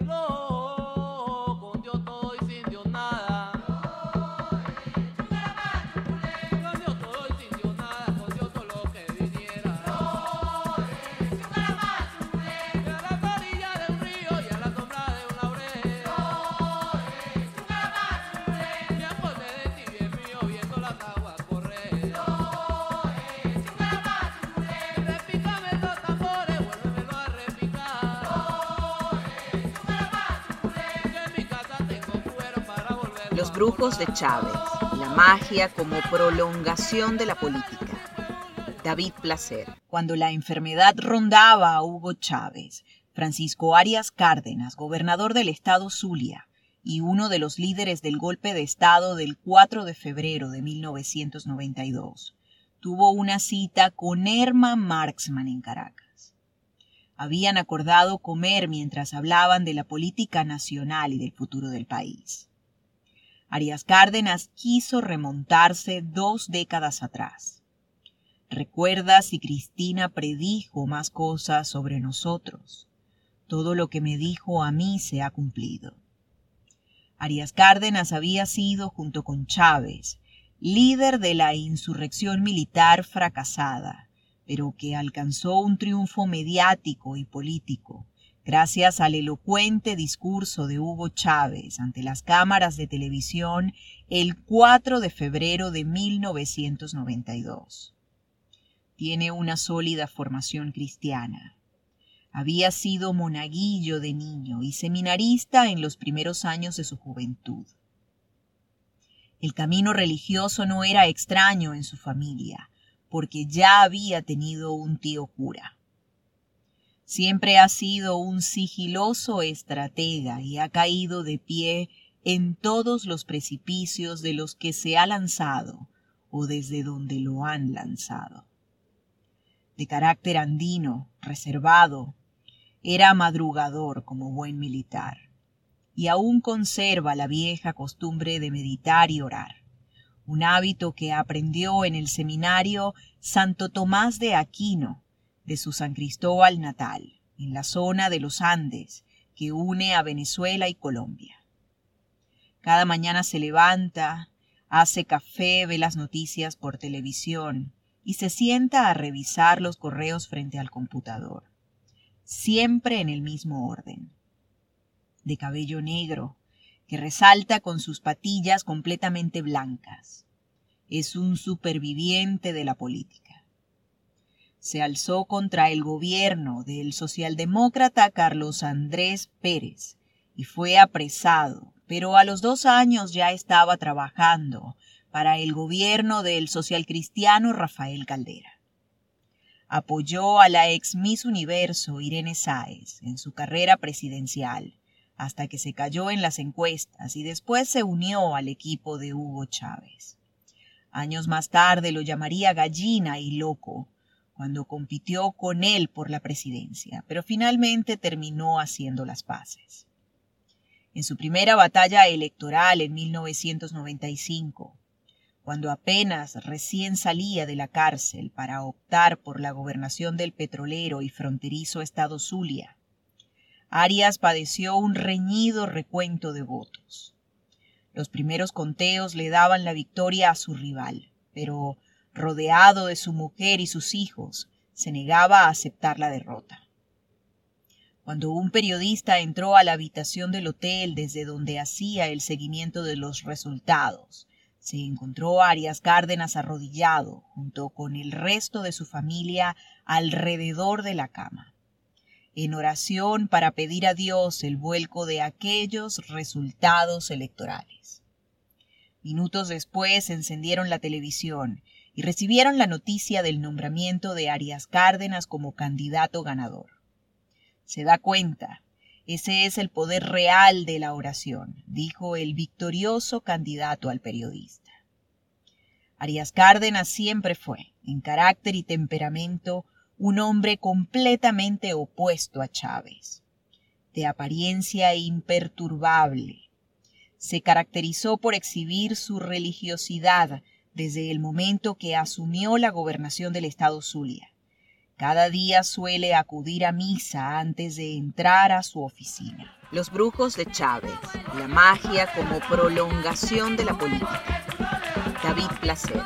Bailó Los brujos de Chávez, la magia como prolongación de la política. David Placer. Cuando la enfermedad rondaba a Hugo Chávez, Francisco Arias Cárdenas, gobernador del estado Zulia, y uno de los líderes del golpe de estado del 4 de febrero de 1992, tuvo una cita con Herman Marxman en Caracas. Habían acordado comer mientras hablaban de la política nacional y del futuro del país. Arias Cárdenas quiso remontarse dos décadas atrás. Recuerda si Cristina predijo más cosas sobre nosotros. Todo lo que me dijo a mí se ha cumplido. Arias Cárdenas había sido, junto con Chávez, líder de la insurrección militar fracasada, pero que alcanzó un triunfo mediático y político gracias al elocuente discurso de Hugo Chávez ante las cámaras de televisión el 4 de febrero de 1992. Tiene una sólida formación cristiana. Había sido monaguillo de niño y seminarista en los primeros años de su juventud. El camino religioso no era extraño en su familia, porque ya había tenido un tío cura. Siempre ha sido un sigiloso estratega y ha caído de pie en todos los precipicios de los que se ha lanzado o desde donde lo han lanzado. De carácter andino, reservado, era madrugador como buen militar, y aún conserva la vieja costumbre de meditar y orar, un hábito que aprendió en el seminario Santo Tomás de Aquino, de su San Cristóbal natal, en la zona de los Andes, que une a Venezuela y Colombia. Cada mañana se levanta, hace café, ve las noticias por televisión y se sienta a revisar los correos frente al computador, siempre en el mismo orden. De cabello negro, que resalta con sus patillas completamente blancas. Es un superviviente de la política se alzó contra el gobierno del socialdemócrata Carlos Andrés Pérez y fue apresado, pero a los dos años ya estaba trabajando para el gobierno del socialcristiano Rafael Caldera. Apoyó a la ex Miss Universo Irene Sáez en su carrera presidencial, hasta que se cayó en las encuestas y después se unió al equipo de Hugo Chávez. Años más tarde lo llamaría gallina y loco, cuando compitió con él por la presidencia, pero finalmente terminó haciendo las paces. En su primera batalla electoral en 1995, cuando apenas recién salía de la cárcel para optar por la gobernación del petrolero y fronterizo estado Zulia, Arias padeció un reñido recuento de votos. Los primeros conteos le daban la victoria a su rival, pero rodeado de su mujer y sus hijos, se negaba a aceptar la derrota. Cuando un periodista entró a la habitación del hotel desde donde hacía el seguimiento de los resultados, se encontró a Arias Cárdenas arrodillado junto con el resto de su familia alrededor de la cama, en oración para pedir a Dios el vuelco de aquellos resultados electorales. Minutos después encendieron la televisión y recibieron la noticia del nombramiento de Arias Cárdenas como candidato ganador. Se da cuenta, ese es el poder real de la oración, dijo el victorioso candidato al periodista. Arias Cárdenas siempre fue, en carácter y temperamento, un hombre completamente opuesto a Chávez. De apariencia imperturbable, se caracterizó por exhibir su religiosidad desde el momento que asumió la gobernación del estado Zulia, Cada día suele acudir a misa antes de entrar a su oficina. Los brujos de Chávez, la magia como prolongación de la política. David Placer.